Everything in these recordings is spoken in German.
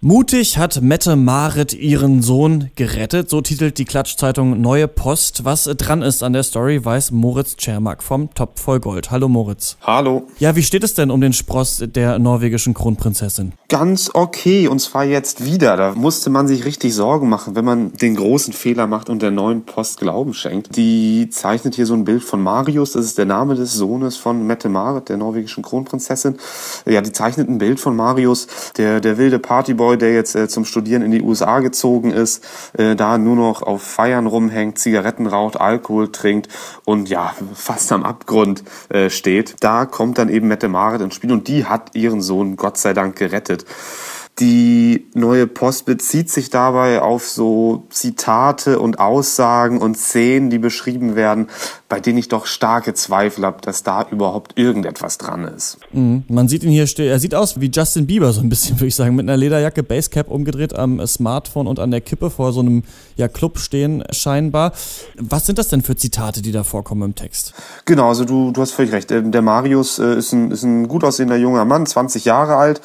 Mutig hat Mette Marit ihren Sohn gerettet, so titelt die Klatschzeitung Neue Post. Was dran ist an der Story, weiß Moritz Czermak vom Top voll Gold. Hallo Moritz. Hallo. Ja, wie steht es denn um den Spross der norwegischen Kronprinzessin? Ganz okay, und zwar jetzt wieder. Da musste man sich richtig Sorgen machen, wenn man den großen Fehler macht und der Neuen Post Glauben schenkt. Die zeichnet hier so ein Bild von Marius, das ist der Name des Sohnes von Mette Marit, der norwegischen Kronprinzessin. Ja, die zeichnet ein Bild von Marius, der, der wilde Partyboy Boy, der jetzt äh, zum Studieren in die USA gezogen ist, äh, da nur noch auf Feiern rumhängt, Zigaretten raucht, Alkohol trinkt und ja, fast am Abgrund äh, steht. Da kommt dann eben Mette Marit ins Spiel und die hat ihren Sohn Gott sei Dank gerettet. Die neue Post bezieht sich dabei auf so Zitate und Aussagen und Szenen, die beschrieben werden, bei denen ich doch starke Zweifel habe, dass da überhaupt irgendetwas dran ist. Mhm. Man sieht ihn hier, er sieht aus wie Justin Bieber so ein bisschen, würde ich sagen, mit einer Lederjacke, Basecap umgedreht am Smartphone und an der Kippe vor so einem ja, Club stehen scheinbar. Was sind das denn für Zitate, die da vorkommen im Text? Genau, also du, du hast völlig recht. Ähm, der Marius äh, ist ein, ist ein gut aussehender junger Mann, 20 Jahre alt,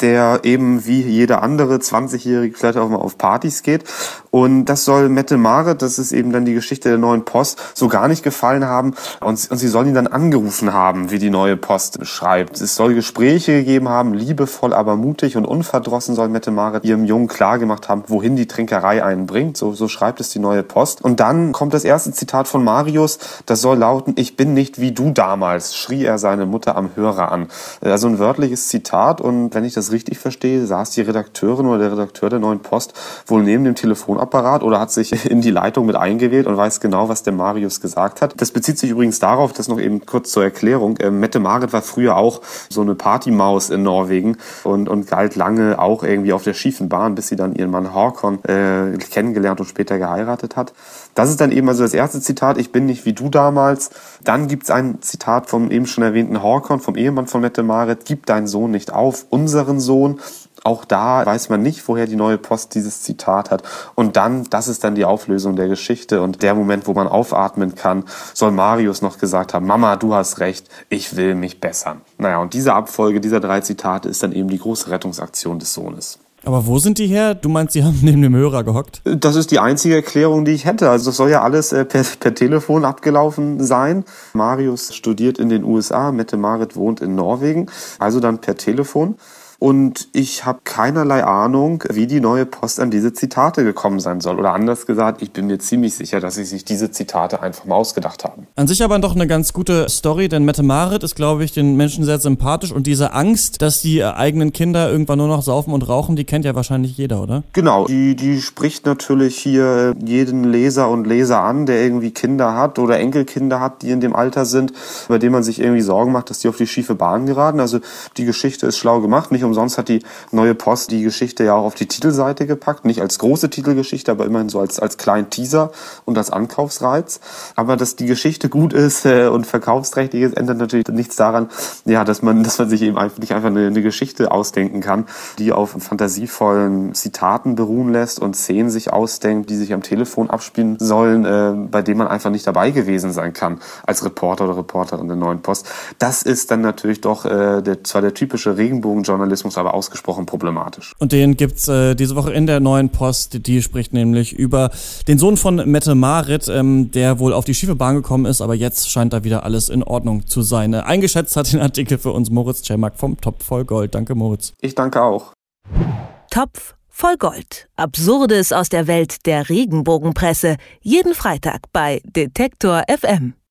der eben wie jeder andere 20-Jährige vielleicht auch mal auf Partys geht. Und das soll Mette Marit, das ist eben dann die Geschichte der neuen Post, so gar nicht gefallen haben. Und, und sie soll ihn dann angerufen haben, wie die neue Post schreibt. Es soll Gespräche gegeben haben, liebevoll, aber mutig und unverdrossen soll Mette Marit ihrem Jungen klargemacht haben, wohin die Trinkerei einen bringt. So, so schreibt es die neue Post. Und dann kommt das erste Zitat von Marius, das soll lauten, ich bin nicht wie du damals, schrie er seine Mutter am Hörer an. Also ein wörtliches Zitat und wenn ich das richtig verstehe, saß die Redakteurin oder der Redakteur der neuen Post wohl neben dem Telefonapparat oder hat sich in die Leitung mit eingewählt und weiß genau, was der Marius gesagt hat. Das bezieht sich übrigens darauf, das noch eben kurz zur Erklärung, äh, Mette Marit war früher auch so eine Partymaus in Norwegen und, und galt lange auch irgendwie auf der schiefen Bahn, bis sie dann ihren Mann Håkon äh, kennengelernt und später geheiratet hat. Das ist dann eben also das erste Zitat, ich bin nicht wie du damals. Dann gibt's ein Zitat vom eben schon erwähnten Håkon, vom Ehemann von Mette Marit, gib deinen Sohn nicht auf, unseren Sohn. Auch da weiß man nicht, woher die neue Post dieses Zitat hat. Und dann, das ist dann die Auflösung der Geschichte und der Moment, wo man aufatmen kann, soll Marius noch gesagt haben, Mama, du hast recht, ich will mich bessern. Naja, und diese Abfolge dieser drei Zitate ist dann eben die große Rettungsaktion des Sohnes. Aber wo sind die her? Du meinst, sie haben neben dem Hörer gehockt? Das ist die einzige Erklärung, die ich hätte. Also das soll ja alles äh, per, per Telefon abgelaufen sein. Marius studiert in den USA, Mette Marit wohnt in Norwegen, also dann per Telefon. Und ich habe keinerlei Ahnung, wie die neue Post an diese Zitate gekommen sein soll. Oder anders gesagt, ich bin mir ziemlich sicher, dass sie sich diese Zitate einfach mal ausgedacht haben. An sich aber doch eine ganz gute Story, denn Mette Marit ist, glaube ich, den Menschen sehr sympathisch. Und diese Angst, dass die eigenen Kinder irgendwann nur noch saufen und rauchen, die kennt ja wahrscheinlich jeder, oder? Genau, die, die spricht natürlich hier jeden Leser und Leser an, der irgendwie Kinder hat oder Enkelkinder hat, die in dem Alter sind, bei dem man sich irgendwie Sorgen macht, dass die auf die schiefe Bahn geraten. Also die Geschichte ist schlau gemacht. Nicht umsonst hat die neue Post die Geschichte ja auch auf die Titelseite gepackt. Nicht als große Titelgeschichte, aber immerhin so als, als kleinen Teaser und als Ankaufsreiz. Aber dass die Geschichte gut ist äh, und verkaufsträchtig ist, ändert natürlich nichts daran, ja, dass man, dass man sich eben einfach nicht einfach eine, eine Geschichte ausdenken kann, die auf fantasievollen Zitaten beruhen lässt und Szenen sich ausdenkt, die sich am Telefon abspielen sollen, äh, bei denen man einfach nicht dabei gewesen sein kann als Reporter oder Reporterin der neuen Post. Das ist dann natürlich doch äh, der, zwar der typische Regenbogenjournalismus, Rassismus aber ausgesprochen problematisch. Und den gibt's äh, diese Woche in der neuen Post. Die spricht nämlich über den Sohn von Mette Marit, ähm, der wohl auf die schiefe Bahn gekommen ist, aber jetzt scheint da wieder alles in Ordnung zu sein. Äh, eingeschätzt hat den Artikel für uns Moritz Czermak vom Topf voll Gold. Danke, Moritz. Ich danke auch. Topf voll Gold. Absurdes aus der Welt der Regenbogenpresse. Jeden Freitag bei Detektor FM.